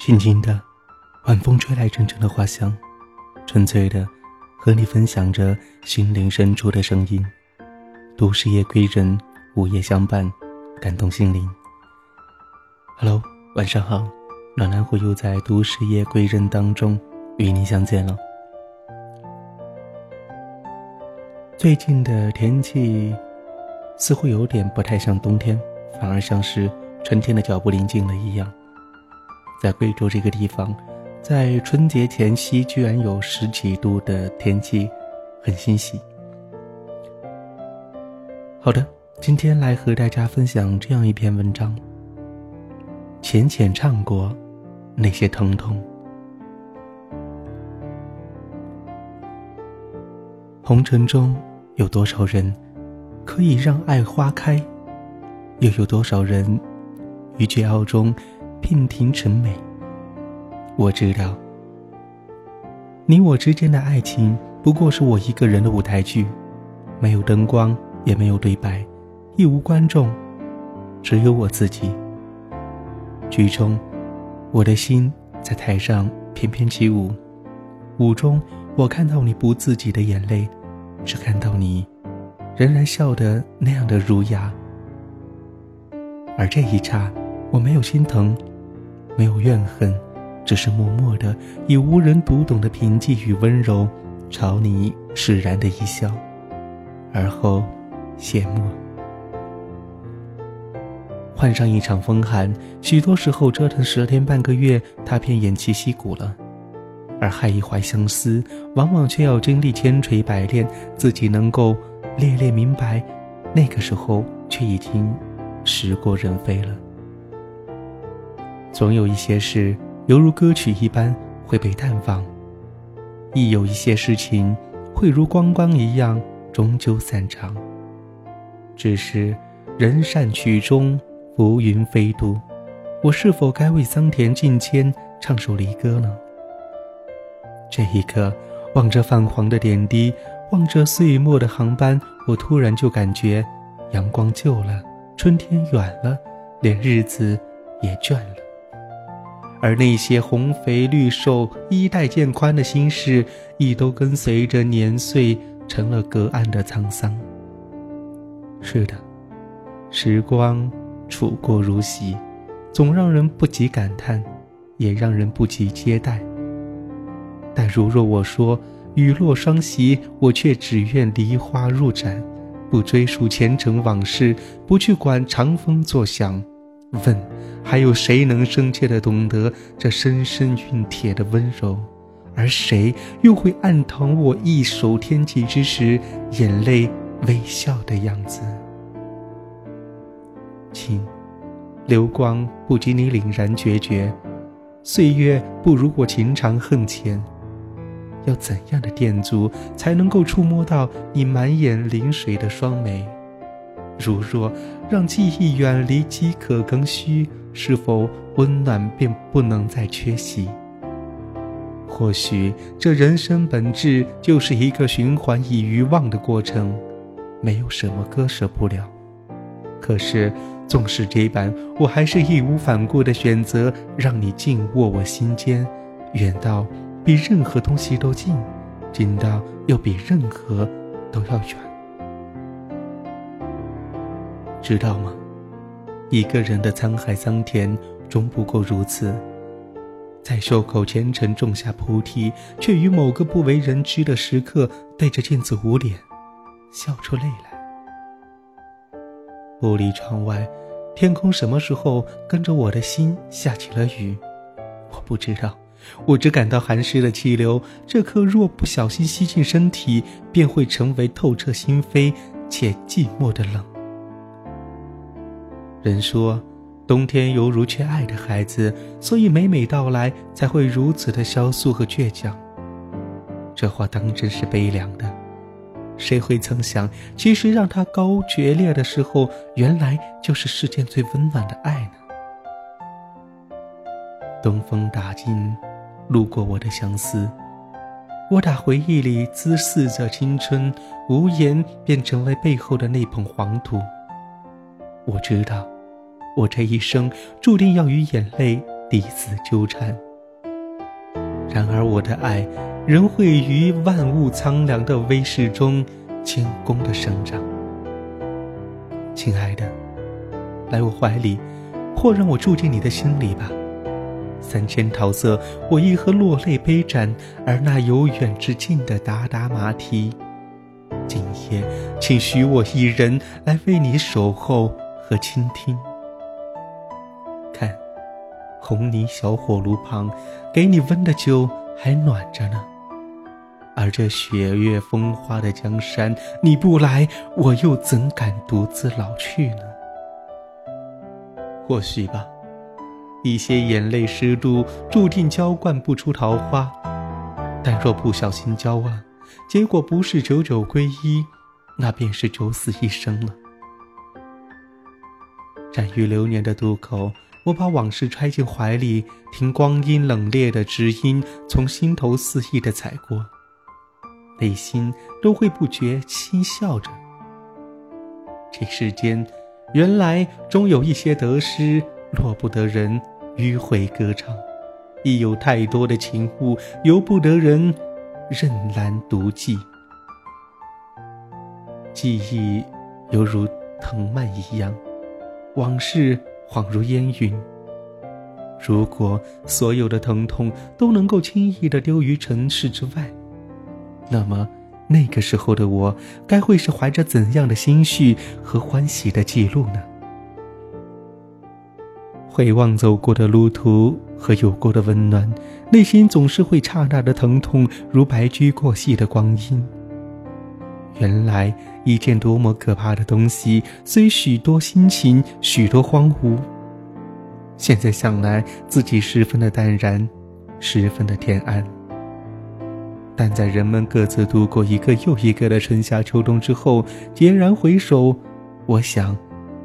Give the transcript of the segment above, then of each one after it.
轻轻的，晚风吹来阵阵的花香，纯粹的和你分享着心灵深处的声音。都市夜归人，午夜相伴，感动心灵。Hello，晚上好，暖男虎又在都市夜归人当中与你相见了。最近的天气似乎有点不太像冬天，反而像是春天的脚步临近了一样。在贵州这个地方，在春节前夕居然有十几度的天气，很欣喜。好的，今天来和大家分享这样一篇文章。浅浅唱过那些疼痛。红尘中有多少人可以让爱花开，又有多少人于桀骜中？娉婷成美。我知道，你我之间的爱情不过是我一个人的舞台剧，没有灯光，也没有对白，亦无观众，只有我自己。剧中，我的心在台上翩翩起舞，舞中我看到你不自己的眼泪，只看到你仍然笑得那样的儒雅。而这一刹，我没有心疼。没有怨恨，只是默默的以无人读懂的平静与温柔，朝你释然的一笑，而后谢幕。换上一场风寒，许多时候折腾十天半个月，他便偃旗息鼓了；而害一怀相思，往往却要经历千锤百炼，自己能够烈烈明白，那个时候却已经时过人非了。总有一些事犹如歌曲一般会被淡忘，亦有一些事情会如光光一样终究散场。只是人善曲终，浮云飞渡，我是否该为桑田敬谦唱首离歌呢？这一刻，望着泛黄的点滴，望着岁末的航班，我突然就感觉阳光旧了，春天远了，连日子也倦了。而那些红肥绿瘦、衣带渐宽的心事，亦都跟随着年岁成了隔岸的沧桑。是的，时光处过如洗，总让人不及感叹，也让人不及接待。但如若我说雨落双喜，我却只愿梨花入盏，不追溯前尘往事，不去管长风作响。问，还有谁能深切的懂得这深深蕴铁的温柔？而谁又会暗疼我一手天际之时，眼泪微笑的样子？亲，流光不及你凛然决绝，岁月不如我情长恨浅。要怎样的店足，才能够触摸到你满眼临水的双眉？如若让记忆远离饥渴更虚，是否温暖便不能再缺席？或许这人生本质就是一个循环以遗忘的过程，没有什么割舍不了。可是纵使这般，我还是义无反顾的选择让你静卧我心间，远到比任何东西都近，近到又比任何都要远。知道吗？一个人的沧海桑田，终不过如此。在袖口虔诚种下菩提，却于某个不为人知的时刻，对着镜子捂脸，笑出泪来。玻璃窗外，天空什么时候跟着我的心下起了雨？我不知道，我只感到寒湿的气流，这颗若不小心吸进身体，便会成为透彻心扉且寂寞的冷。人说，冬天犹如缺爱的孩子，所以每每到来才会如此的萧瑟和倔强。这话当真是悲凉的。谁会曾想，其实让他高决裂的时候，原来就是世间最温暖的爱呢？东风打尽，路过我的相思，我打回忆里滋肆着青春，无言便成为背后的那捧黄土。我知道，我这一生注定要与眼泪彼此纠缠。然而我的爱，仍会于万物苍凉的微视中，谦恭的生长。亲爱的，来我怀里，或让我住进你的心里吧。三千桃色，我亦何落泪悲盏？而那由远至近的达达马蹄，今夜，请许我一人来为你守候和倾听。看，红泥小火炉旁，给你温的酒还暖着呢。而这雪月风花的江山，你不来，我又怎敢独自老去呢？或许吧，一些眼泪湿度，注定浇灌不出桃花。但若不小心浇啊，结果不是九九归一，那便是九死一生了。站于流年的渡口，我把往事揣进怀里，听光阴冷冽的知音从心头肆意的踩过。内心都会不觉轻笑着。这世间，原来终有一些得失，落不得人迂回歌唱；亦有太多的情物，由不得人任兰独寄。记忆犹如藤蔓一样，往事恍如烟云。如果所有的疼痛都能够轻易的丢于尘世之外，那么，那个时候的我，该会是怀着怎样的心绪和欢喜的记录呢？回望走过的路途和有过的温暖，内心总是会刹那的疼痛，如白驹过隙的光阴。原来，一件多么可怕的东西，虽许多心情，许多荒芜。现在想来，自己十分的淡然，十分的天安。但在人们各自度过一个又一个的春夏秋冬之后，孑然回首，我想，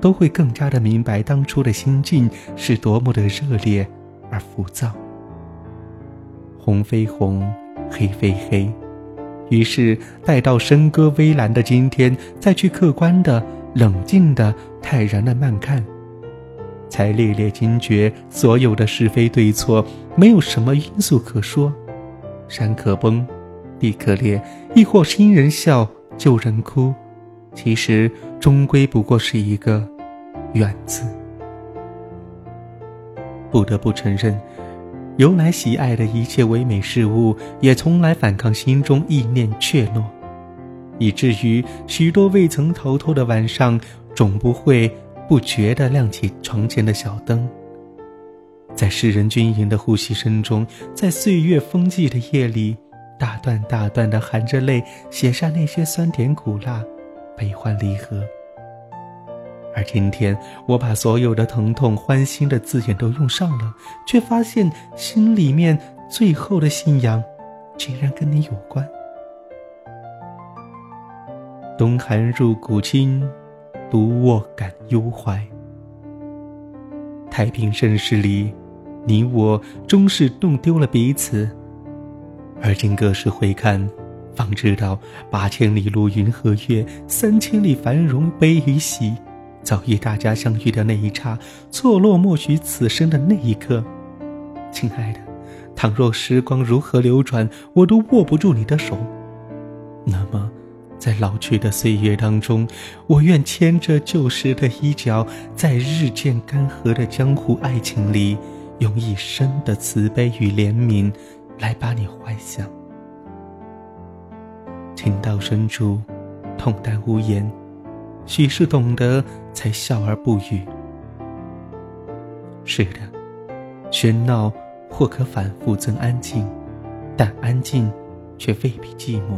都会更加的明白当初的心境是多么的热烈而浮躁。红非红，黑非黑，于是待到笙歌微澜的今天，再去客观的、冷静的、泰然的慢看，才烈烈惊觉，所有的是非对错，没有什么因素可说，山可崩。地可裂，亦或新人笑，旧人哭，其实终归不过是一个“远”字。不得不承认，由来喜爱的一切唯美事物，也从来反抗心中意念怯懦，以至于许多未曾逃脱的晚上，总不会不觉地亮起床前的小灯。在世人均匀的呼吸声中，在岁月风季的夜里。大段大段的含着泪写下那些酸甜苦辣、悲欢离合。而今天，我把所有的疼痛、欢欣的字眼都用上了，却发现心里面最后的信仰，竟然跟你有关。冬寒入骨清，独卧感忧怀。太平盛世里，你我终是弄丢了彼此。而今各时回看，方知道八千里路云和月，三千里繁荣悲与喜，早已大家相遇的那一刹，错落莫许此生的那一刻。亲爱的，倘若时光如何流转，我都握不住你的手。那么，在老去的岁月当中，我愿牵着旧时的衣角，在日渐干涸的江湖爱情里，用一生的慈悲与怜悯。来把你怀想，情到深处，痛淡无言，许是懂得才笑而不语。是的，喧闹或可反复增安静，但安静却未必寂寞。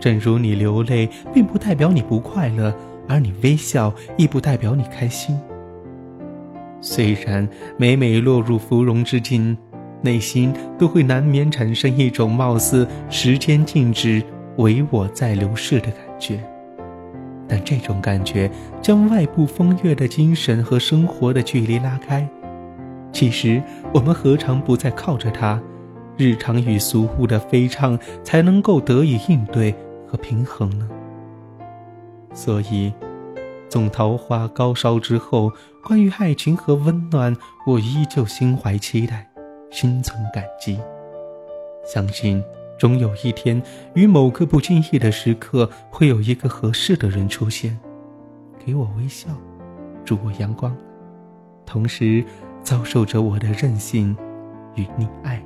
正如你流泪，并不代表你不快乐，而你微笑，亦不代表你开心。虽然每每落入芙蓉之境。内心都会难免产生一种貌似时间静止，唯我在流逝的感觉。但这种感觉将外部风月的精神和生活的距离拉开。其实我们何尝不再靠着它，日常与俗物的飞唱才能够得以应对和平衡呢？所以，纵桃花高烧之后，关于爱情和温暖，我依旧心怀期待，心存感激。相信总有一天，于某个不经意的时刻，会有一个合适的人出现，给我微笑，祝我阳光，同时遭受着我的任性与溺爱。